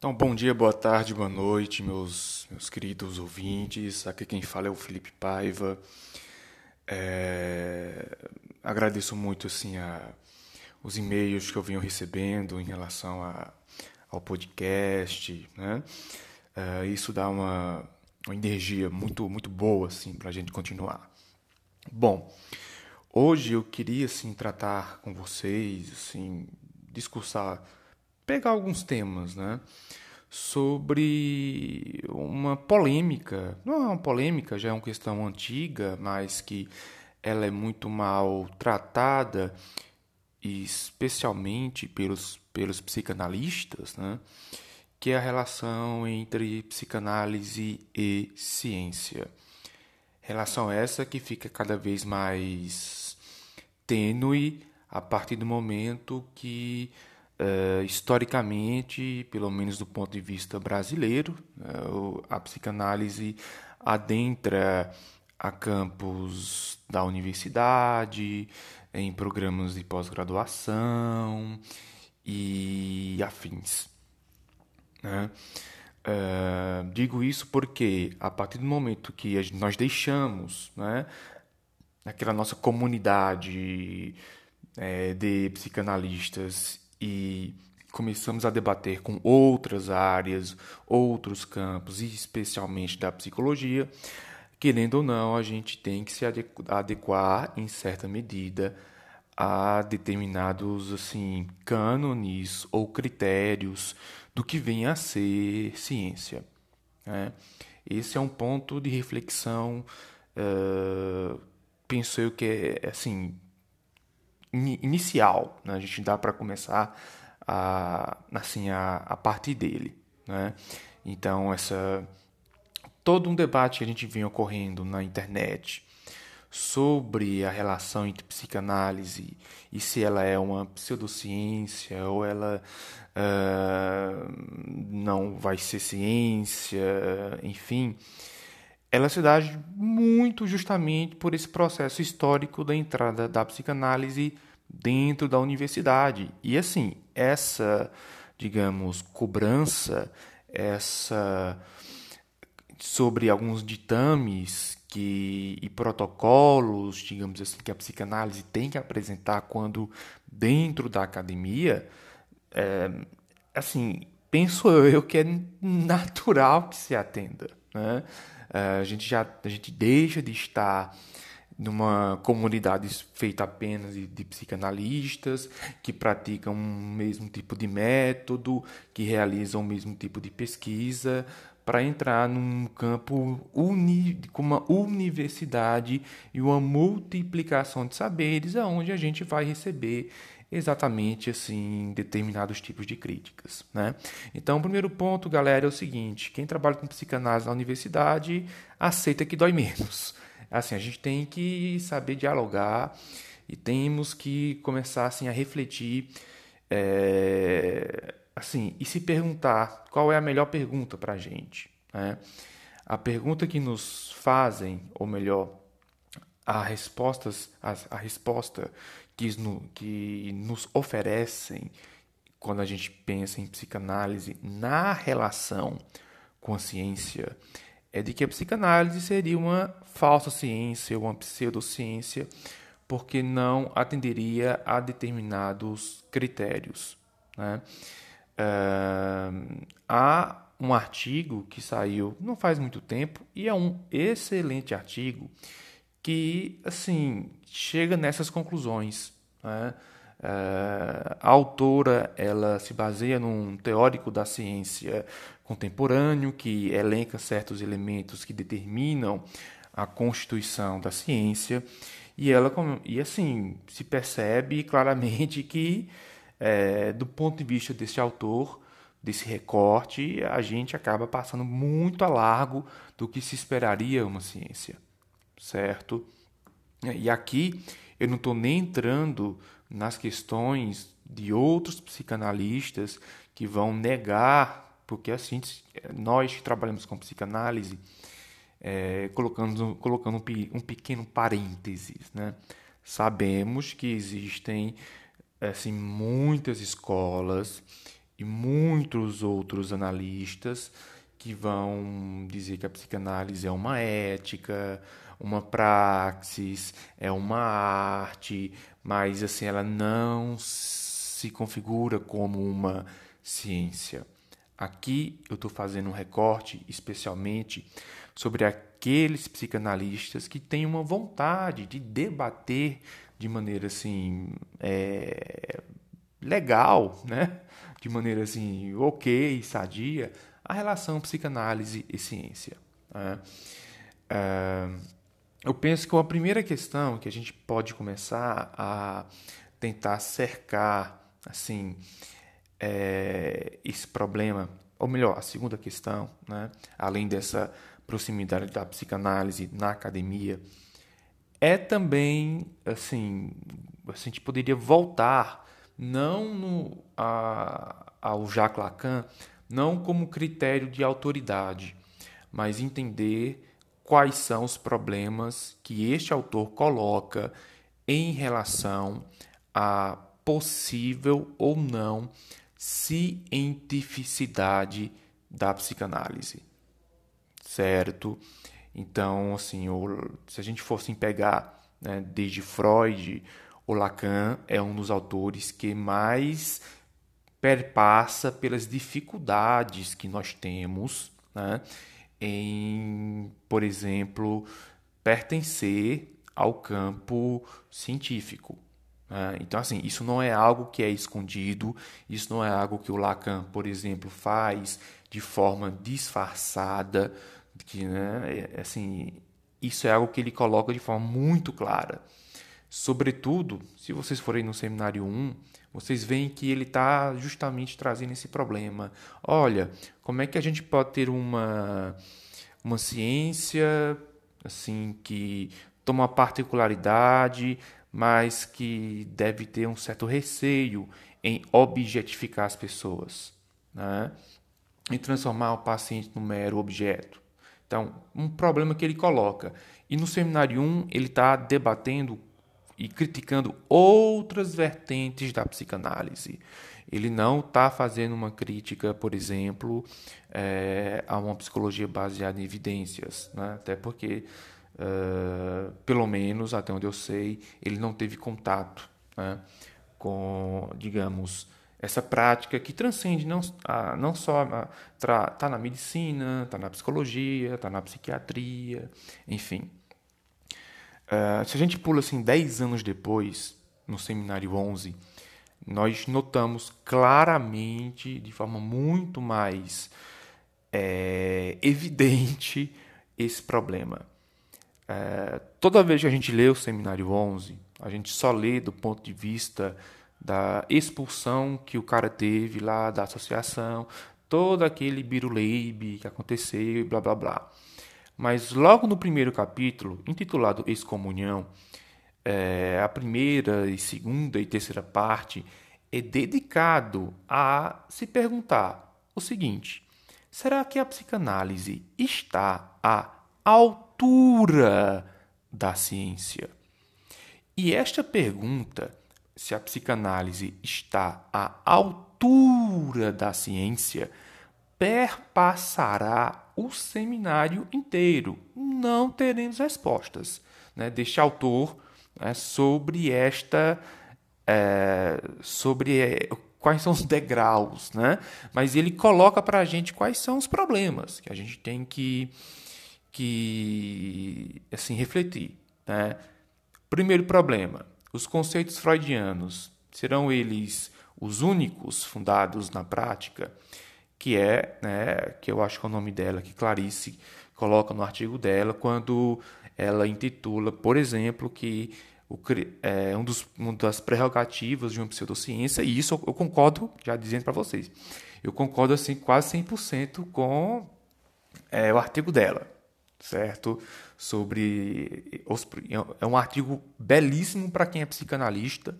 Então, bom dia, boa tarde, boa noite, meus, meus queridos ouvintes. Aqui quem fala é o Felipe Paiva. É, agradeço muito assim, a, os e-mails que eu venho recebendo em relação a, ao podcast. Né? É, isso dá uma, uma energia muito, muito boa assim, para a gente continuar. Bom, hoje eu queria assim, tratar com vocês, assim, discursar pegar alguns temas, né? Sobre uma polêmica, não é uma polêmica, já é uma questão antiga, mas que ela é muito mal tratada, especialmente pelos, pelos psicanalistas, né? que é a relação entre psicanálise e ciência. Relação essa que fica cada vez mais tênue a partir do momento que Uh, historicamente, pelo menos do ponto de vista brasileiro, uh, a psicanálise adentra a campos da universidade, em programas de pós-graduação e afins. Né? Uh, digo isso porque, a partir do momento que nós deixamos né, aquela nossa comunidade é, de psicanalistas e começamos a debater com outras áreas, outros campos, e especialmente da psicologia, querendo ou não, a gente tem que se adequar em certa medida a determinados assim cânones ou critérios do que vem a ser ciência. Né? Esse é um ponto de reflexão, uh, penso eu que é assim inicial, né? a gente dá para começar a, assim, a, a partir dele. Né? Então, essa, todo um debate que a gente vem ocorrendo na internet sobre a relação entre psicanálise e se ela é uma pseudociência ou ela uh, não vai ser ciência, enfim, ela se dá muito justamente por esse processo histórico da entrada da psicanálise dentro da universidade. E assim, essa, digamos, cobrança, essa sobre alguns ditames que e protocolos, digamos assim, que a psicanálise tem que apresentar quando dentro da academia, é, assim, penso eu que é natural que se atenda, né? Uh, a gente já a gente deixa de estar numa comunidade feita apenas de, de, psicanalistas que praticam o mesmo tipo de método, que realizam o mesmo tipo de pesquisa, para entrar num campo uni, com uma universidade e uma multiplicação de saberes, aonde a gente vai receber exatamente assim determinados tipos de críticas, né? Então, o primeiro ponto, galera, é o seguinte: quem trabalha com psicanálise na universidade aceita que dói menos. Assim, a gente tem que saber dialogar e temos que começar assim a refletir, é, assim, e se perguntar qual é a melhor pergunta para a gente, né? A pergunta que nos fazem, ou melhor, a, respostas, a, a resposta que, no, que nos oferecem quando a gente pensa em psicanálise na relação com a ciência é de que a psicanálise seria uma falsa ciência, uma pseudociência, porque não atenderia a determinados critérios. Né? Uh, há um artigo que saiu não faz muito tempo e é um excelente artigo que assim chega nessas conclusões. Né? Uh, a autora ela se baseia num teórico da ciência contemporâneo que elenca certos elementos que determinam a constituição da ciência. E ela e assim se percebe claramente que é, do ponto de vista desse autor desse recorte a gente acaba passando muito a largo do que se esperaria uma ciência certo? E aqui eu não estou nem entrando nas questões de outros psicanalistas que vão negar, porque assim, nós que trabalhamos com psicanálise, é, colocando, colocando um, um pequeno parênteses, né? sabemos que existem assim, muitas escolas e muitos outros analistas que vão dizer que a psicanálise é uma ética, uma praxis, é uma arte, mas assim ela não se configura como uma ciência. Aqui eu estou fazendo um recorte especialmente sobre aqueles psicanalistas que têm uma vontade de debater de maneira assim é, legal, né? de maneira assim ok, sadia, a relação psicanálise e ciência. Né? É, eu penso que a primeira questão que a gente pode começar a tentar cercar assim é, esse problema, ou melhor, a segunda questão, né, além dessa proximidade da psicanálise na academia, é também assim, a gente poderia voltar não no, a, ao Jacques Lacan, não como critério de autoridade, mas entender quais são os problemas que este autor coloca em relação a possível ou não cientificidade da psicanálise. Certo? Então, assim, se a gente fosse pegar né, desde Freud, o Lacan é um dos autores que mais perpassa pelas dificuldades que nós temos né, em, por exemplo, pertencer ao campo científico. Né? Então, assim, isso não é algo que é escondido, isso não é algo que o Lacan, por exemplo, faz de forma disfarçada, que, né, é, assim, isso é algo que ele coloca de forma muito clara. Sobretudo, se vocês forem no seminário 1, vocês veem que ele está justamente trazendo esse problema. Olha, como é que a gente pode ter uma, uma ciência assim que toma particularidade, mas que deve ter um certo receio em objetificar as pessoas, né? em transformar o paciente num mero objeto. Então, um problema que ele coloca. E no seminário 1, ele está debatendo e criticando outras vertentes da psicanálise. Ele não está fazendo uma crítica, por exemplo, é, a uma psicologia baseada em evidências, né? até porque Uh, pelo menos até onde eu sei, ele não teve contato né, com, digamos, essa prática que transcende não, a, não só está na medicina, está na psicologia, está na psiquiatria, enfim. Uh, se a gente pula assim 10 anos depois, no seminário 11, nós notamos claramente, de forma muito mais é, evidente, esse problema. É, toda vez que a gente lê o Seminário 11, a gente só lê do ponto de vista da expulsão que o cara teve lá da associação, todo aquele biruleibe que aconteceu e blá blá blá. Mas logo no primeiro capítulo, intitulado Excomunhão, é, a primeira e segunda e terceira parte é dedicado a se perguntar o seguinte: será que a psicanálise está à altura da ciência? E esta pergunta, se a psicanálise está à altura da ciência, perpassará o seminário inteiro. Não teremos respostas né, deste autor né, sobre esta. É, sobre é, quais são os degraus, né? mas ele coloca para a gente quais são os problemas que a gente tem que que assim refletir. Né? Primeiro problema: os conceitos freudianos serão eles os únicos fundados na prática? Que é, né, que eu acho que é o nome dela, que Clarice coloca no artigo dela, quando ela intitula, por exemplo, que o, é um dos, uma das prerrogativas de uma pseudociência, e isso eu concordo, já dizendo para vocês, eu concordo assim quase 100% com é, o artigo dela certo? Sobre os, é um artigo belíssimo para quem é psicanalista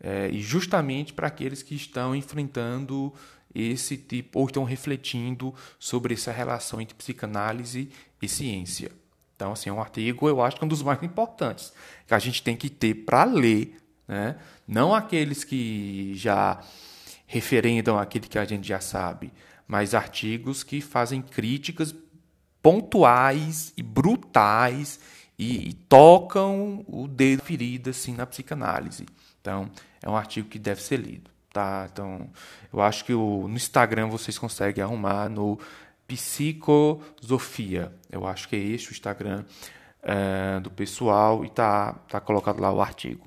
é, e justamente para aqueles que estão enfrentando esse tipo ou estão refletindo sobre essa relação entre psicanálise e ciência. Então, assim, é um artigo, eu acho que é um dos mais importantes que a gente tem que ter para ler, né? Não aqueles que já referendam aquilo que a gente já sabe, mas artigos que fazem críticas pontuais e brutais e, e tocam o dedo ferido assim na psicanálise. Então, é um artigo que deve ser lido, tá? Então, eu acho que o, no Instagram vocês conseguem arrumar no Psicosofia. Eu acho que é este o Instagram é, do pessoal e tá, tá colocado lá o artigo.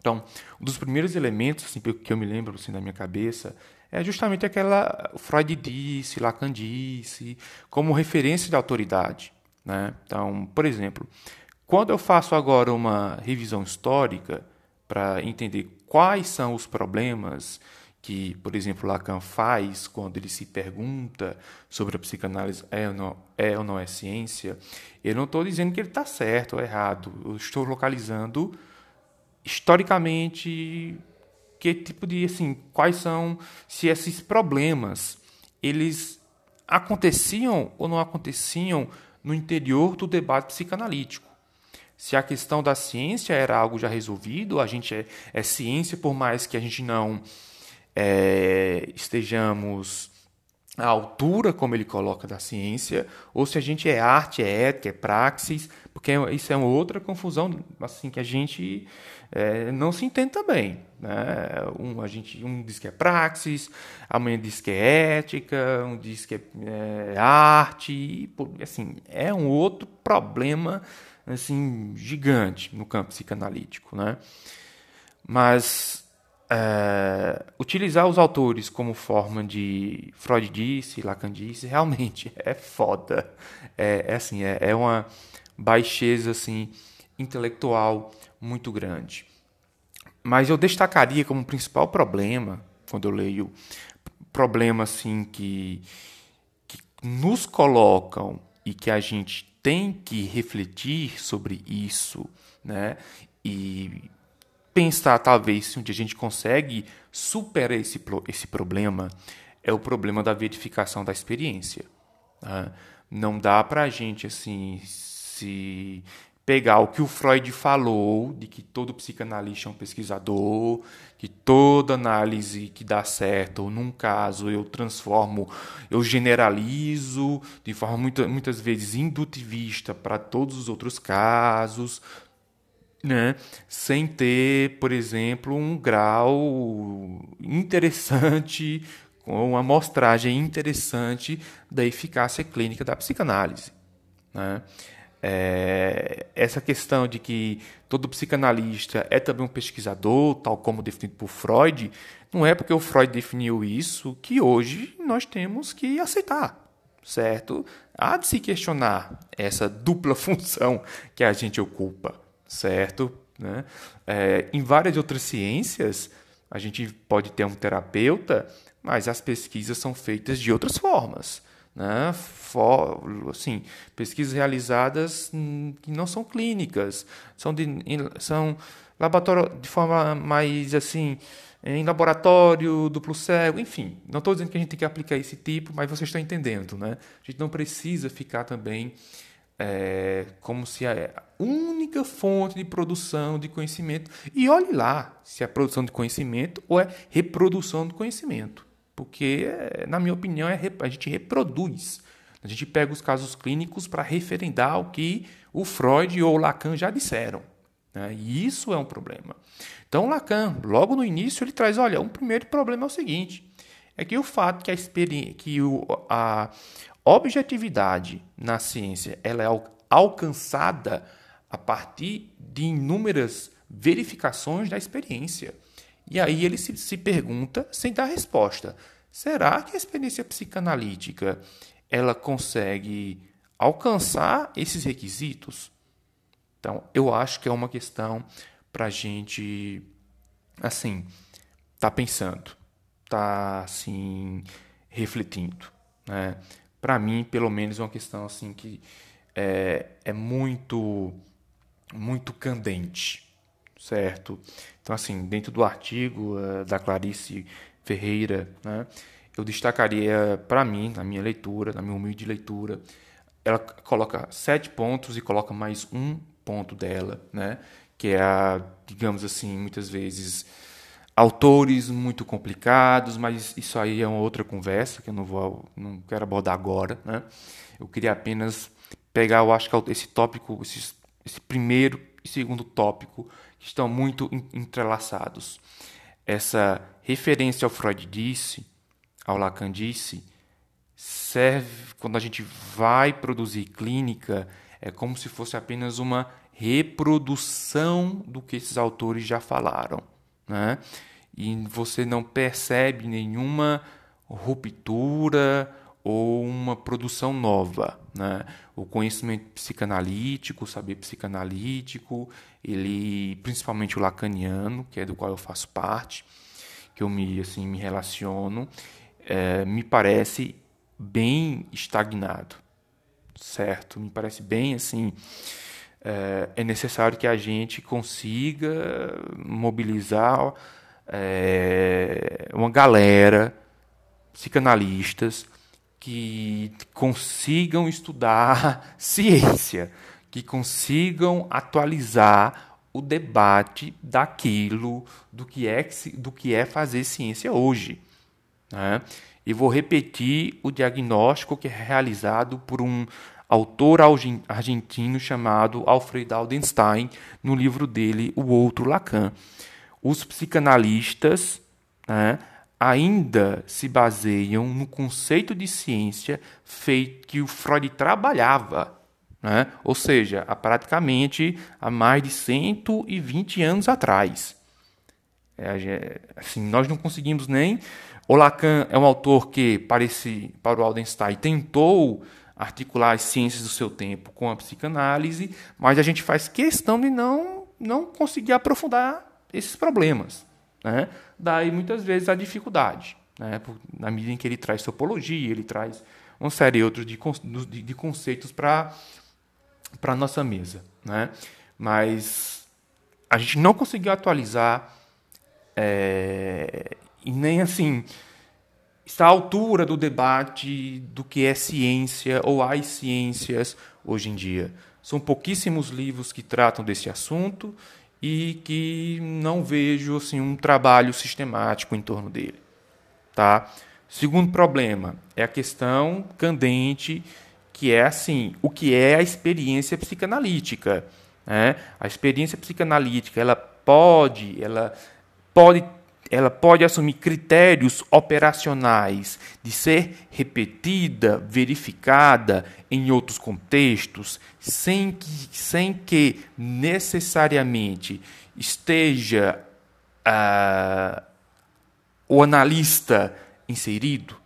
Então, um dos primeiros elementos assim, que eu me lembro assim, da minha cabeça é justamente aquela Freud disse, Lacan disse, como referência de autoridade. Né? Então, por exemplo, quando eu faço agora uma revisão histórica para entender quais são os problemas que, por exemplo, Lacan faz quando ele se pergunta sobre a psicanálise é ou não é, ou não é ciência, eu não estou dizendo que ele está certo ou errado. Eu estou localizando historicamente que tipo de assim, quais são se esses problemas eles aconteciam ou não aconteciam no interior do debate psicanalítico. Se a questão da ciência era algo já resolvido, a gente é, é ciência por mais que a gente não é, estejamos à altura, como ele coloca, da ciência, ou se a gente é arte, é ética, é praxis, porque isso é uma outra confusão assim que a gente é, não se entende também. Né? Um, a gente, um diz que é praxis, amanhã diz que é ética, um diz que é, é arte, e, assim, é um outro problema assim gigante no campo psicanalítico. Né? Mas é, utilizar os autores como forma de Freud disse, Lacan disse, realmente é foda. É, é assim, é, é, uma baixeza assim intelectual muito grande. Mas eu destacaria como principal problema, quando eu leio problema assim que, que nos colocam e que a gente tem que refletir sobre isso, né? E pensar, talvez, se um dia a gente consegue superar esse, esse problema, é o problema da verificação da experiência. Tá? Não dá para a gente, assim, se pegar o que o Freud falou, de que todo psicanalista é um pesquisador, que toda análise que dá certo, ou num caso eu transformo, eu generalizo de forma muita, muitas vezes indutivista para todos os outros casos, né, sem ter, por exemplo, um grau interessante, com uma amostragem interessante da eficácia clínica da psicanálise. Né? É, essa questão de que todo psicanalista é também um pesquisador, tal como definido por Freud, não é porque o Freud definiu isso que hoje nós temos que aceitar, certo? Há de se questionar essa dupla função que a gente ocupa certo? Né? É, em várias outras ciências, a gente pode ter um terapeuta, mas as pesquisas são feitas de outras formas. Né? For, assim, pesquisas realizadas que não são clínicas, são de, são laboratório de forma mais assim em laboratório, duplo cego, enfim. Não estou dizendo que a gente tem que aplicar esse tipo, mas vocês estão entendendo, né? A gente não precisa ficar também é, como se a única fonte de produção de conhecimento. E olhe lá se é produção de conhecimento ou é reprodução do conhecimento. Porque, é, na minha opinião, é, a gente reproduz. A gente pega os casos clínicos para referendar o que o Freud ou o Lacan já disseram. Né? E isso é um problema. Então, Lacan, logo no início, ele traz: olha, um primeiro problema é o seguinte. É que o fato que a que o, a, objetividade na ciência ela é alcançada a partir de inúmeras verificações da experiência. E aí ele se, se pergunta, sem dar resposta, será que a experiência psicanalítica ela consegue alcançar esses requisitos? Então, eu acho que é uma questão para a gente, assim, tá pensando, tá assim refletindo, né? para mim, pelo menos, é uma questão assim que é, é muito, muito candente, certo? Então, assim, dentro do artigo uh, da Clarice Ferreira, né, eu destacaria para mim, na minha leitura, na minha humilde leitura, ela coloca sete pontos e coloca mais um ponto dela, né, que é a, digamos assim, muitas vezes autores muito complicados, mas isso aí é uma outra conversa que eu não vou, não quero abordar agora, né? Eu queria apenas pegar, eu acho que esse tópico, esse, esse primeiro e segundo tópico estão muito entrelaçados. Essa referência ao Freud disse, ao Lacan disse, serve quando a gente vai produzir clínica, é como se fosse apenas uma reprodução do que esses autores já falaram né? e você não percebe nenhuma ruptura ou uma produção nova. Né? O conhecimento psicanalítico, o saber psicanalítico, ele, principalmente o lacaniano, que é do qual eu faço parte, que eu me, assim, me relaciono, é, me parece bem estagnado, certo? Me parece bem assim é, é necessário que a gente consiga mobilizar é, uma galera, psicanalistas, que consigam estudar ciência, que consigam atualizar o debate daquilo do que é, do que é fazer ciência hoje. Né? E vou repetir o diagnóstico que é realizado por um autor argentino chamado Alfred Aldenstein, no livro dele O Outro Lacan. Os psicanalistas né, ainda se baseiam no conceito de ciência feito que o Freud trabalhava, né? ou seja, há praticamente há mais de 120 anos atrás. É, assim, nós não conseguimos nem. O Lacan é um autor que, parece, para o Aldenstein, tentou articular as ciências do seu tempo com a psicanálise, mas a gente faz questão de não, não conseguir aprofundar esses problemas. Né? Daí, muitas vezes, a dificuldade. Né? Na medida em que ele traz topologia, ele traz uma série outra de, de, de conceitos para a nossa mesa. Né? Mas a gente não conseguiu atualizar é, e nem assim está à altura do debate do que é ciência ou as ciências hoje em dia. São pouquíssimos livros que tratam desse assunto e que não vejo assim um trabalho sistemático em torno dele, tá? Segundo problema é a questão candente que é assim, o que é a experiência psicanalítica, né? A experiência psicanalítica, ela pode, ela pode ela pode assumir critérios operacionais de ser repetida, verificada em outros contextos, sem que, sem que necessariamente esteja uh, o analista inserido.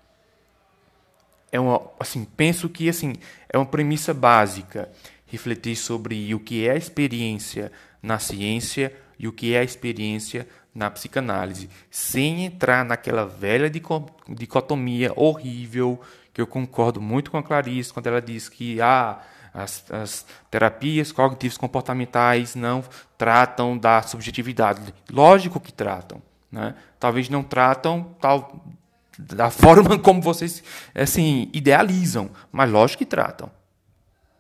É uma, assim, penso que assim, é uma premissa básica refletir sobre o que é a experiência na ciência e o que é a experiência na psicanálise, sem entrar naquela velha dicotomia horrível que eu concordo muito com a Clarice quando ela diz que ah, as, as terapias cognitivas comportamentais não tratam da subjetividade. Lógico que tratam, né? Talvez não tratam tal da forma como vocês assim idealizam, mas lógico que tratam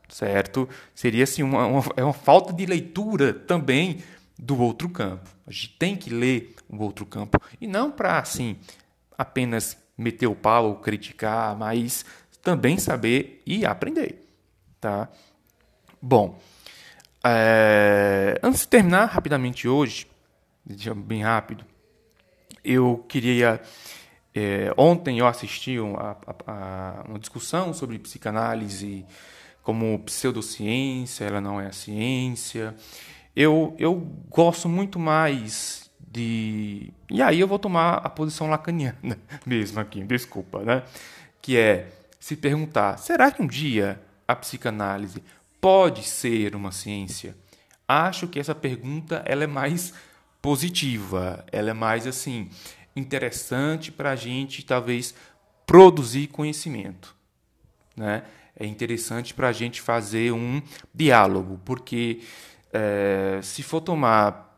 certo? Seria assim uma, uma, é uma falta de leitura também do outro campo. A gente tem que ler o outro campo e não para assim apenas meter o pau ou criticar, mas também saber e aprender, tá? Bom, é, antes de terminar rapidamente hoje, bem rápido, eu queria é, ontem eu assisti a, a, a uma discussão sobre psicanálise como pseudociência, ela não é a ciência. Eu, eu gosto muito mais de. E aí eu vou tomar a posição lacaniana mesmo aqui, desculpa, né? Que é se perguntar: será que um dia a psicanálise pode ser uma ciência? Acho que essa pergunta ela é mais positiva, ela é mais assim interessante para a gente talvez produzir conhecimento, né? É interessante para a gente fazer um diálogo, porque é, se for tomar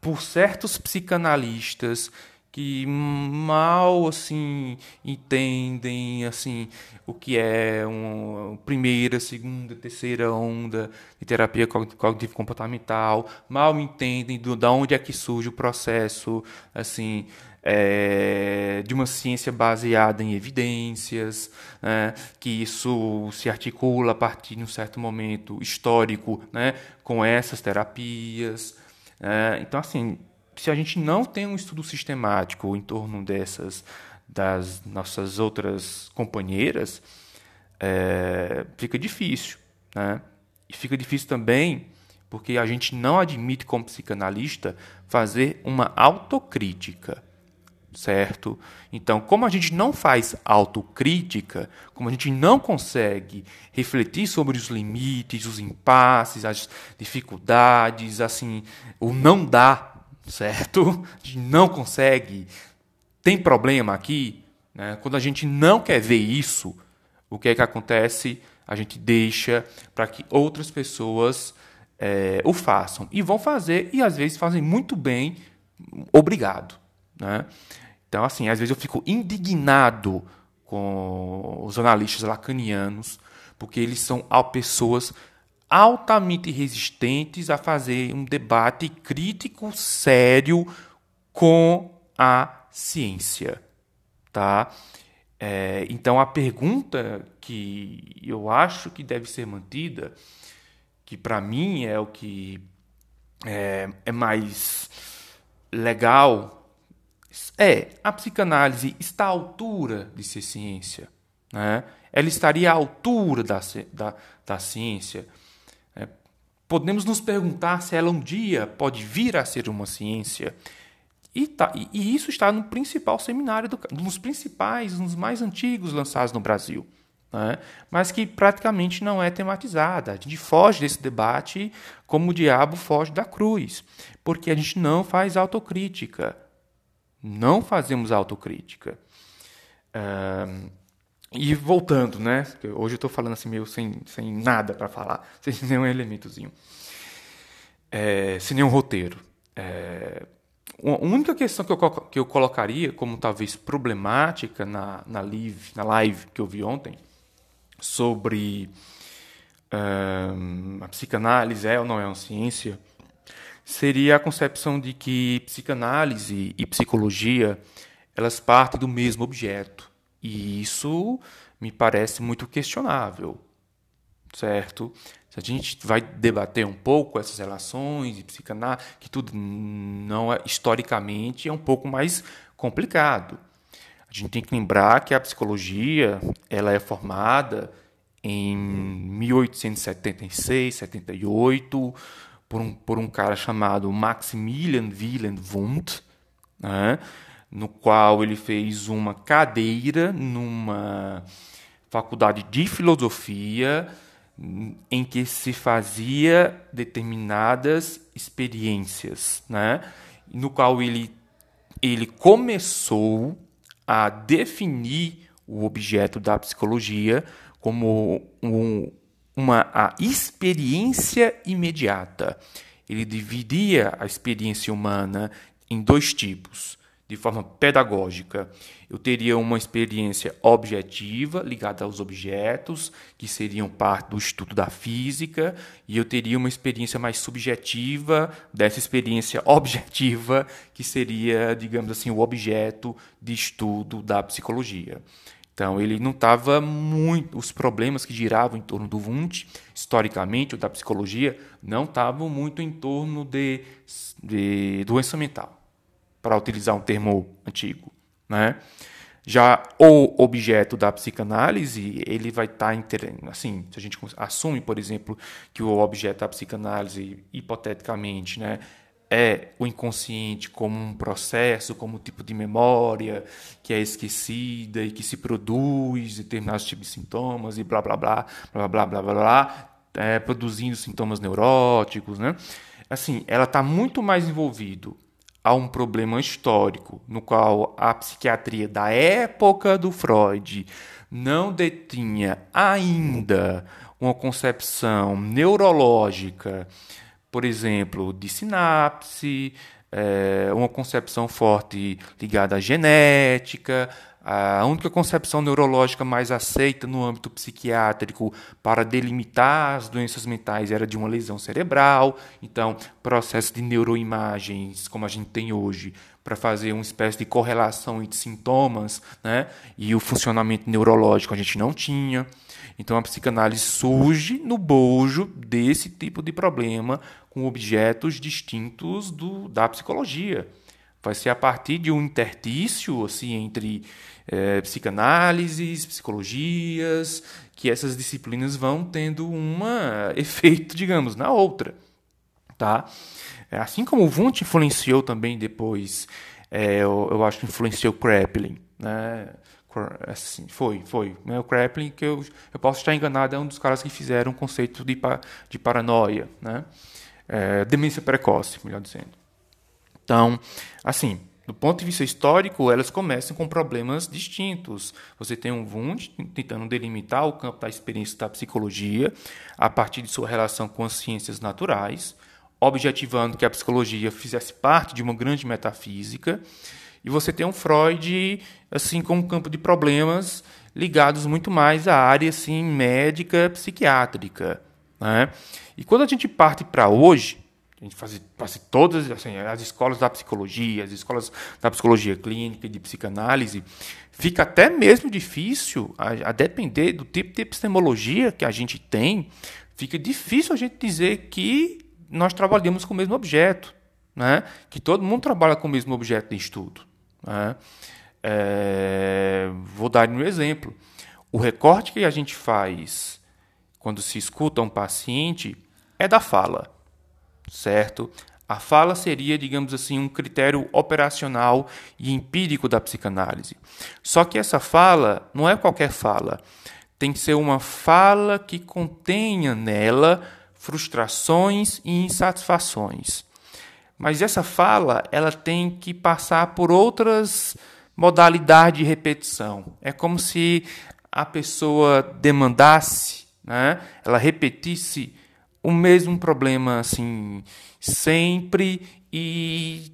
por certos psicanalistas que mal assim entendem assim o que é uma primeira, segunda, terceira onda de terapia cognitivo comportamental, mal entendem do da onde é que surge o processo assim é, de uma ciência baseada em evidências, né, que isso se articula a partir de um certo momento histórico né, com essas terapias. É, então, assim, se a gente não tem um estudo sistemático em torno dessas das nossas outras companheiras, é, fica difícil, né? E fica difícil também porque a gente não admite como psicanalista fazer uma autocrítica, certo? Então, como a gente não faz autocrítica, como a gente não consegue refletir sobre os limites, os impasses, as dificuldades, assim, o não dá certo? A gente não consegue. Tem problema aqui? Né? Quando a gente não quer ver isso, o que é que acontece? A gente deixa para que outras pessoas é, o façam. E vão fazer, e às vezes fazem muito bem, obrigado. Né? Então, assim, às vezes eu fico indignado com os analistas lacanianos, porque eles são pessoas altamente resistentes a fazer um debate crítico sério com a ciência, tá? É, então a pergunta que eu acho que deve ser mantida, que para mim é o que é, é mais legal, é a psicanálise está à altura de ser ciência, né? Ela estaria à altura da, da, da ciência Podemos nos perguntar se ela um dia pode vir a ser uma ciência. E, tá, e, e isso está no principal seminário, do, nos principais, nos mais antigos lançados no Brasil. Né? Mas que praticamente não é tematizada. A gente foge desse debate como o diabo foge da cruz, porque a gente não faz autocrítica. Não fazemos autocrítica. Uh, e voltando, né? Hoje eu estou falando assim meio sem, sem nada para falar, sem nenhum elementozinho, é, sem nenhum roteiro. É, a única questão que eu, que eu colocaria como talvez problemática na, na, live, na live que eu vi ontem sobre a psicanálise é ou não é uma ciência seria a concepção de que psicanálise e psicologia elas partem do mesmo objeto e isso me parece muito questionável, certo? Se a gente vai debater um pouco essas relações e psicanálise, que tudo não é historicamente é um pouco mais complicado. A gente tem que lembrar que a psicologia ela é formada em 1876, 78 por um, por um cara chamado Maximilian Wilhelm Wundt, né? no qual ele fez uma cadeira numa faculdade de filosofia em que se fazia determinadas experiências, né? no qual ele, ele começou a definir o objeto da psicologia como um, uma a experiência imediata. Ele dividia a experiência humana em dois tipos de forma pedagógica. Eu teria uma experiência objetiva ligada aos objetos, que seriam parte do estudo da física, e eu teria uma experiência mais subjetiva dessa experiência objetiva, que seria, digamos assim, o objeto de estudo da psicologia. Então, ele não estava muito. Os problemas que giravam em torno do Wundt, historicamente, ou da psicologia, não estavam muito em torno de, de doença mental para utilizar um termo antigo, né? Já o objeto da psicanálise, ele vai estar tá assim, se a gente assume, por exemplo, que o objeto da psicanálise hipoteticamente, né, é o inconsciente como um processo, como um tipo de memória que é esquecida e que se produz determinados tipos de sintomas e blá blá blá blá blá blá blá, blá é, produzindo sintomas neuróticos, né? Assim, ela está muito mais envolvido a um problema histórico no qual a psiquiatria da época do Freud não detinha ainda uma concepção neurológica, por exemplo, de sinapse, é, uma concepção forte ligada à genética, a única concepção neurológica mais aceita no âmbito psiquiátrico para delimitar as doenças mentais era de uma lesão cerebral. Então, processo de neuroimagens, como a gente tem hoje, para fazer uma espécie de correlação entre sintomas né, e o funcionamento neurológico a gente não tinha. Então, a psicanálise surge no bojo desse tipo de problema com objetos distintos do, da psicologia. Vai ser a partir de um intertício assim, entre é, psicanálises, psicologias, que essas disciplinas vão tendo um efeito, digamos, na outra. Tá? É, assim como o Wundt influenciou também depois, é, eu, eu, acho que influenciou Kraepelin. Né? Assim, foi, foi. Né? O Kraepelin, que eu, eu posso estar enganado, é um dos caras que fizeram o conceito de, de paranoia. Né? É, demência precoce, melhor dizendo. Então, assim, do ponto de vista histórico, elas começam com problemas distintos. Você tem um Wundt tentando delimitar o campo da experiência da psicologia a partir de sua relação com as ciências naturais, objetivando que a psicologia fizesse parte de uma grande metafísica. E você tem um Freud assim com um campo de problemas ligados muito mais à área assim médica, psiquiátrica, né? E quando a gente parte para hoje, a gente faz, faz todas assim, as escolas da psicologia, as escolas da psicologia clínica e de psicanálise, fica até mesmo difícil, a, a, depender do tipo de epistemologia que a gente tem, fica difícil a gente dizer que nós trabalhamos com o mesmo objeto, né? que todo mundo trabalha com o mesmo objeto de estudo. Né? É, vou dar um exemplo. O recorte que a gente faz quando se escuta um paciente é da fala certo? A fala seria, digamos assim, um critério operacional e empírico da psicanálise. Só que essa fala não é qualquer fala. Tem que ser uma fala que contenha nela frustrações e insatisfações. Mas essa fala, ela tem que passar por outras modalidades de repetição. É como se a pessoa demandasse, né? ela repetisse o mesmo problema assim sempre e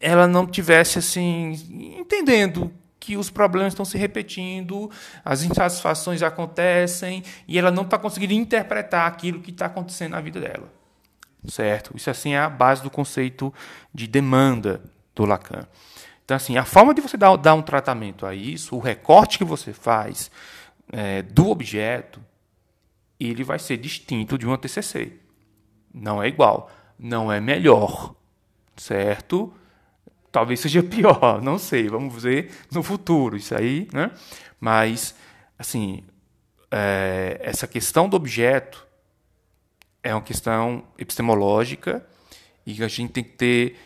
ela não tivesse assim entendendo que os problemas estão se repetindo, as insatisfações acontecem e ela não está conseguindo interpretar aquilo que está acontecendo na vida dela, certo? Isso assim é a base do conceito de demanda do Lacan. Então assim, a forma de você dar, dar um tratamento a isso, o recorte que você faz é, do objeto ele vai ser distinto de um TCC. Não é igual, não é melhor, certo? Talvez seja pior, não sei, vamos ver no futuro isso aí, né? Mas, assim, é, essa questão do objeto é uma questão epistemológica e a gente tem que ter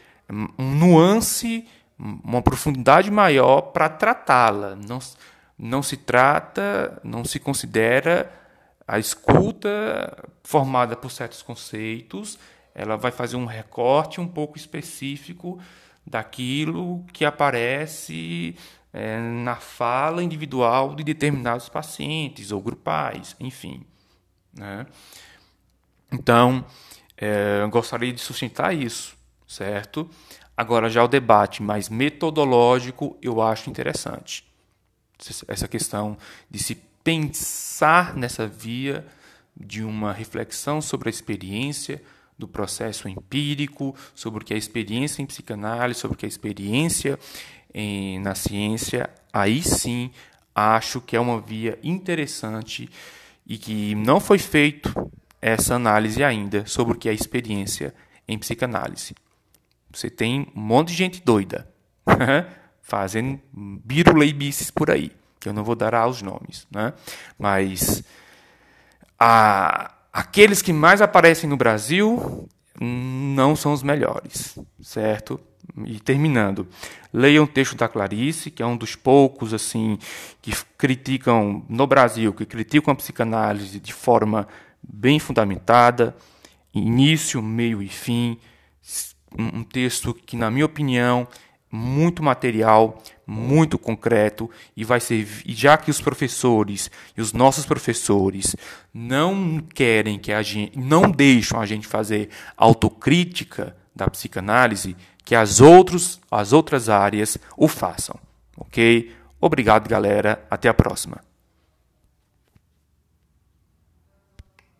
um nuance, uma profundidade maior para tratá-la. Não, não se trata, não se considera a escuta formada por certos conceitos, ela vai fazer um recorte um pouco específico daquilo que aparece é, na fala individual de determinados pacientes ou grupais, enfim. Né? Então, é, gostaria de sustentar isso, certo? Agora, já o debate mais metodológico eu acho interessante. Essa questão de se pensar nessa via de uma reflexão sobre a experiência do processo empírico, sobre o que é a experiência em psicanálise, sobre o que é a experiência em, na ciência, aí sim acho que é uma via interessante e que não foi feito essa análise ainda sobre o que é experiência em psicanálise. Você tem um monte de gente doida fazendo biruleibices por aí que eu não vou dar aos nomes, né? mas a, aqueles que mais aparecem no Brasil não são os melhores, certo? E terminando, leiam o texto da Clarice, que é um dos poucos assim que criticam no Brasil, que criticam a psicanálise de forma bem fundamentada, início, meio e fim, um texto que, na minha opinião, muito material, muito concreto e vai ser e já que os professores e os nossos professores não querem que a gente não deixam a gente fazer autocrítica da psicanálise que as, outros, as outras áreas o façam. Ok? Obrigado, galera. Até a próxima.